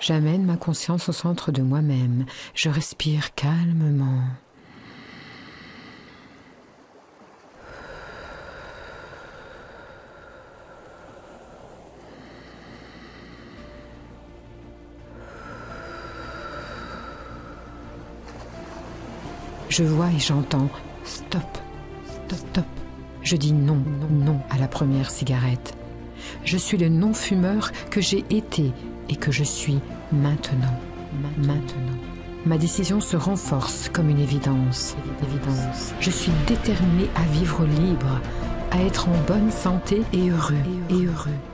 J'amène ma conscience au centre de moi-même. Je respire calmement. Je vois et j'entends stop, stop, stop. Je dis non, non, à la première cigarette. Je suis le non-fumeur que j'ai été et que je suis maintenant. Maintenant. Ma décision se renforce comme une évidence. évidence. Je suis déterminée à vivre libre, à être en bonne santé et heureux. Et heureux.